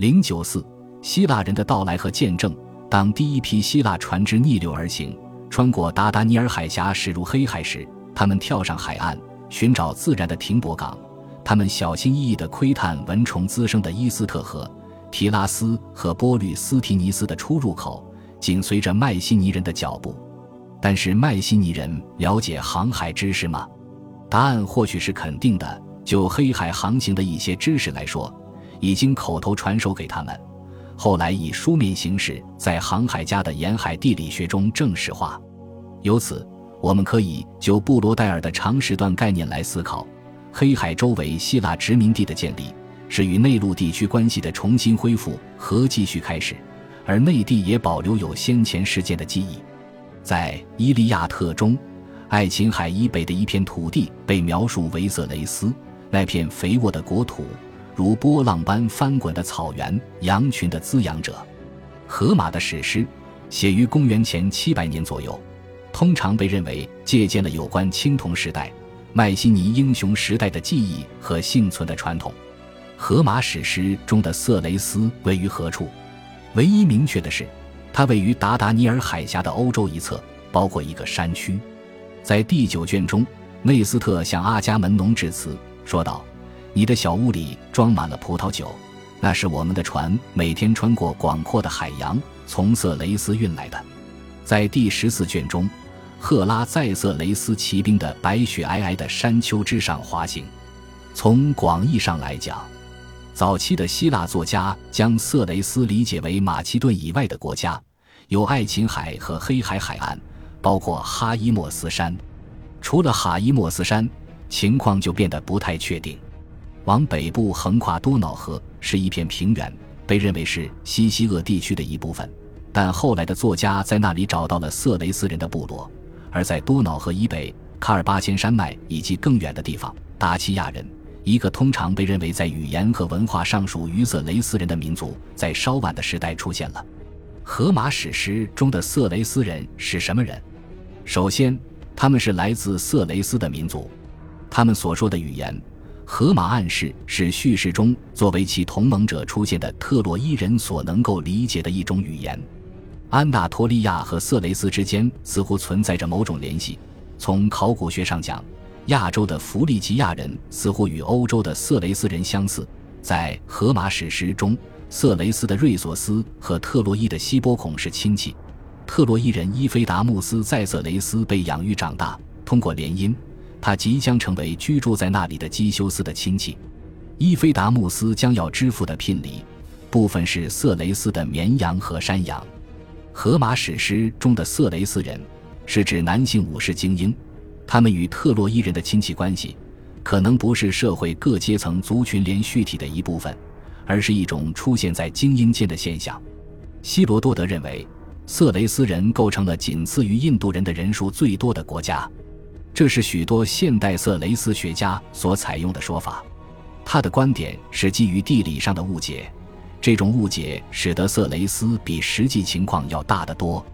零九四，希腊人的到来和见证。当第一批希腊船只逆流而行，穿过达达尼尔海峡驶入黑海时，他们跳上海岸，寻找自然的停泊港。他们小心翼翼地窥探蚊虫滋生的伊斯特河、提拉斯和波吕斯提尼斯的出入口，紧随着迈锡尼人的脚步。但是，迈锡尼人了解航海知识吗？答案或许是肯定的。就黑海航行的一些知识来说，已经口头传授给他们，后来以书面形式在航海家的沿海地理学中正式化。由此，我们可以就布罗代尔的长时段概念来思考：黑海周围希腊殖民地的建立是与内陆地区关系的重新恢复和继续开始，而内地也保留有先前事件的记忆。在《伊利亚特》中，爱琴海以北的一片土地被描述为色雷斯。那片肥沃的国土，如波浪般翻滚的草原，羊群的滋养者。荷马的史诗写于公元前七百年左右，通常被认为借鉴了有关青铜时代、迈锡尼英雄时代的记忆和幸存的传统。荷马史诗中的色雷斯位于何处？唯一明确的是，它位于达达尼尔海峡的欧洲一侧，包括一个山区。在第九卷中，内斯特向阿伽门农致辞。说道：“你的小屋里装满了葡萄酒，那是我们的船每天穿过广阔的海洋，从色雷斯运来的。”在第十四卷中，赫拉在色雷斯骑兵的白雪皑皑的山丘之上滑行。从广义上来讲，早期的希腊作家将色雷斯理解为马其顿以外的国家，有爱琴海和黑海海岸，包括哈伊莫斯山。除了哈伊莫斯山。情况就变得不太确定。往北部横跨多瑙河是一片平原，被认为是西西厄地区的一部分。但后来的作家在那里找到了色雷斯人的部落。而在多瑙河以北、卡尔巴阡山脉以及更远的地方，达契亚人，一个通常被认为在语言和文化上属于色雷斯人的民族，在稍晚的时代出现了。荷马史诗中的色雷斯人是什么人？首先，他们是来自色雷斯的民族。他们所说的语言，荷马暗示是叙事中作为其同盟者出现的特洛伊人所能够理解的一种语言。安纳托利亚和色雷斯之间似乎存在着某种联系。从考古学上讲，亚洲的弗利吉亚人似乎与欧洲的色雷斯人相似。在荷马史诗中，色雷斯的瑞索斯和特洛伊的希波孔是亲戚。特洛伊人伊菲达穆斯在色雷斯被养育长大，通过联姻。他即将成为居住在那里的基修斯的亲戚，伊菲达穆斯将要支付的聘礼，部分是色雷斯的绵羊和山羊。荷马史诗中的色雷斯人，是指男性武士精英，他们与特洛伊人的亲戚关系，可能不是社会各阶层族群连续体的一部分，而是一种出现在精英间的现象。希罗多德认为，色雷斯人构成了仅次于印度人的人数最多的国家。这是许多现代色雷斯学家所采用的说法，他的观点是基于地理上的误解，这种误解使得色雷斯比实际情况要大得多。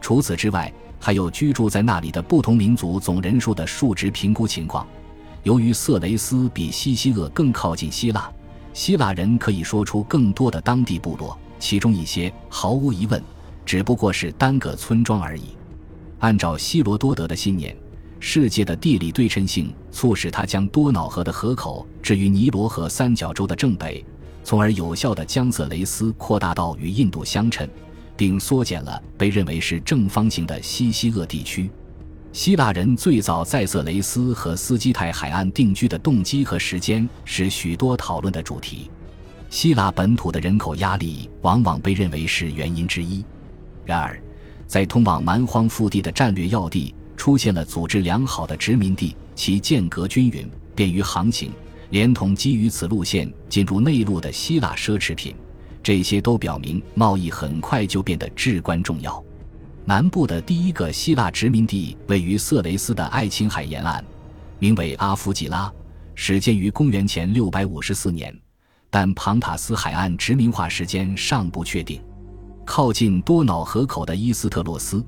除此之外，还有居住在那里的不同民族总人数的数值评估情况。由于色雷斯比西西厄更靠近希腊，希腊人可以说出更多的当地部落，其中一些毫无疑问只不过是单个村庄而已。按照希罗多德的信念。世界的地理对称性促使他将多瑙河的河口置于尼罗河三角洲的正北，从而有效地将色雷斯扩大到与印度相称，并缩减了被认为是正方形的西西厄地区。希腊人最早在色雷斯和斯基泰海岸定居的动机和时间是许多讨论的主题。希腊本土的人口压力往往被认为是原因之一。然而，在通往蛮荒腹地的战略要地。出现了组织良好的殖民地，其间隔均匀，便于航行，连同基于此路线进入内陆的希腊奢侈品，这些都表明贸易很快就变得至关重要。南部的第一个希腊殖民地位于色雷斯的爱琴海沿岸，名为阿夫吉拉，始建于公元前654年，但庞塔斯海岸殖民化时间尚不确定。靠近多瑙河口的伊斯特洛斯。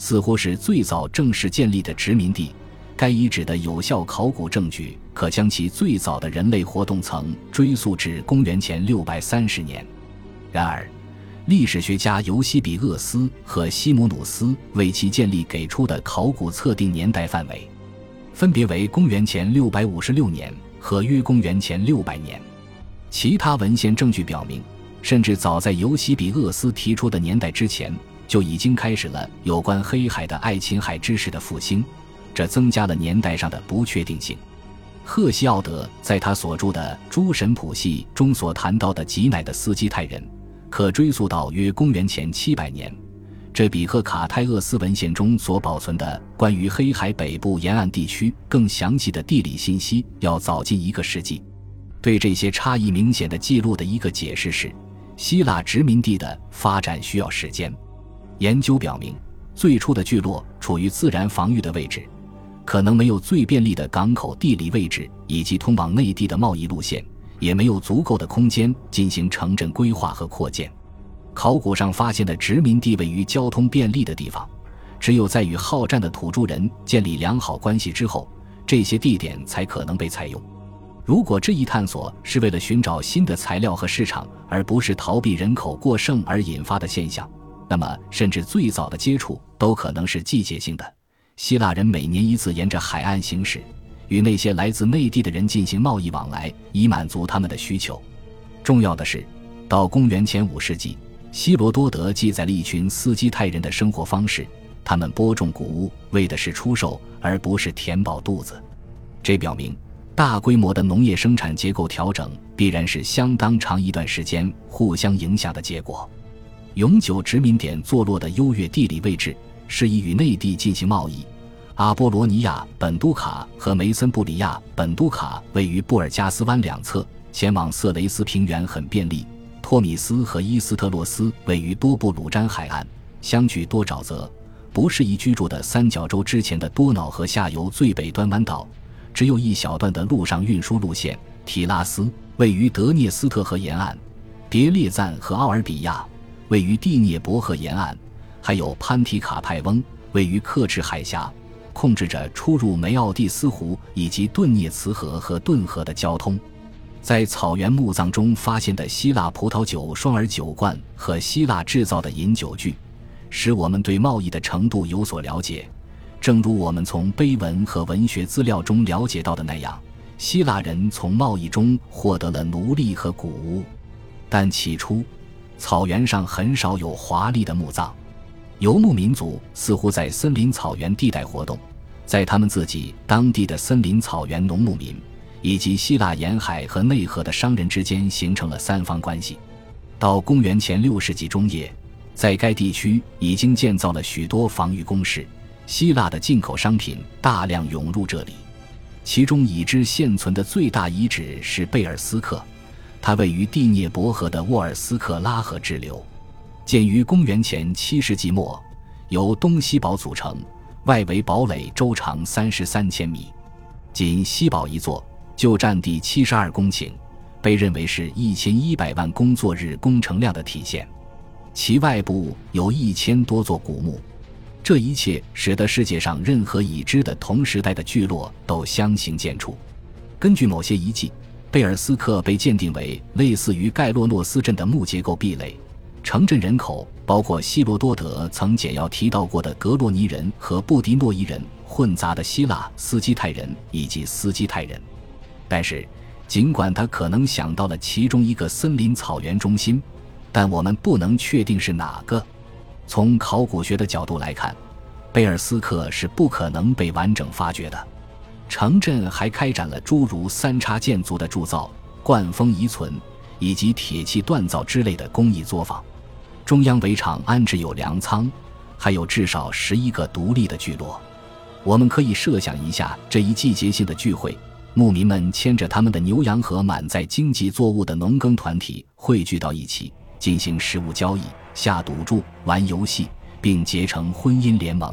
似乎是最早正式建立的殖民地，该遗址的有效考古证据可将其最早的人类活动层追溯至公元前六百三十年。然而，历史学家尤西比厄斯和西姆努斯为其建立给出的考古测定年代范围，分别为公元前六百五十六年和约公元前六百年。其他文献证据表明，甚至早在尤西比厄斯提出的年代之前，就已经开始了有关黑海的爱琴海知识的复兴，这增加了年代上的不确定性。赫西奥德在他所著的《诸神谱系》中所谈到的吉乃的斯基泰人。可追溯到约公元前七百年，这比赫卡泰厄斯文献中所保存的关于黑海北部沿岸地区更详细的地理信息要早近一个世纪。对这些差异明显的记录的一个解释是，希腊殖民地的发展需要时间。研究表明，最初的聚落处于自然防御的位置，可能没有最便利的港口地理位置以及通往内地的贸易路线。也没有足够的空间进行城镇规划和扩建。考古上发现的殖民地位于交通便利的地方，只有在与好战的土著人建立良好关系之后，这些地点才可能被采用。如果这一探索是为了寻找新的材料和市场，而不是逃避人口过剩而引发的现象，那么甚至最早的接触都可能是季节性的。希腊人每年一次沿着海岸行驶。与那些来自内地的人进行贸易往来，以满足他们的需求。重要的是，到公元前五世纪，希罗多德记载了一群斯基泰人的生活方式：他们播种谷物，为的是出售，而不是填饱肚子。这表明，大规模的农业生产结构调整必然是相当长一段时间互相影响的结果。永久殖民点坐落的优越地理位置，适宜与内地进行贸易。阿波罗尼亚本都卡和梅森布里亚本都卡位于布尔加斯湾两侧，前往色雷斯平原很便利。托米斯和伊斯特洛斯位于多布鲁詹海岸，相距多沼泽，不适宜居住的三角洲之前的多瑙河下游最北端湾岛，只有一小段的陆上运输路线。提拉斯位于德涅斯特河沿岸，别列赞和奥尔比亚位于第聂伯河沿岸，还有潘提卡派翁位于克赤海峡。控制着出入梅奥蒂斯湖以及顿涅茨河和顿河的交通。在草原墓葬中发现的希腊葡萄酒双耳酒罐和希腊制造的饮酒具，使我们对贸易的程度有所了解。正如我们从碑文和文学资料中了解到的那样，希腊人从贸易中获得了奴隶和谷物。但起初，草原上很少有华丽的墓葬。游牧民族似乎在森林草原地带活动，在他们自己当地的森林草原农牧民以及希腊沿海和内河的商人之间形成了三方关系。到公元前六世纪中叶，在该地区已经建造了许多防御工事，希腊的进口商品大量涌入这里。其中已知现存的最大遗址是贝尔斯克，它位于第聂伯河的沃尔斯克拉河支流。建于公元前七世纪末，由东西堡组成，外围堡垒周长三十三千米，仅西堡一座就占地七十二公顷，被认为是一千一百万工作日工程量的体现。其外部有一千多座古墓，这一切使得世界上任何已知的同时代的聚落都相形见绌。根据某些遗迹，贝尔斯克被鉴定为类似于盖洛诺斯镇的木结构壁垒。城镇人口包括希罗多德曾简要提到过的格洛尼人和布迪诺伊人混杂的希腊斯基泰人以及斯基泰人。但是，尽管他可能想到了其中一个森林草原中心，但我们不能确定是哪个。从考古学的角度来看，贝尔斯克是不可能被完整发掘的。城镇还开展了诸如三叉建筑的铸造、灌封遗存以及铁器锻造之类的工艺作坊。中央围场安置有粮仓，还有至少十一个独立的聚落。我们可以设想一下这一季节性的聚会：牧民们牵着他们的牛羊和满载经济作物的农耕团体汇聚到一起，进行食物交易、下赌注、玩游戏，并结成婚姻联盟。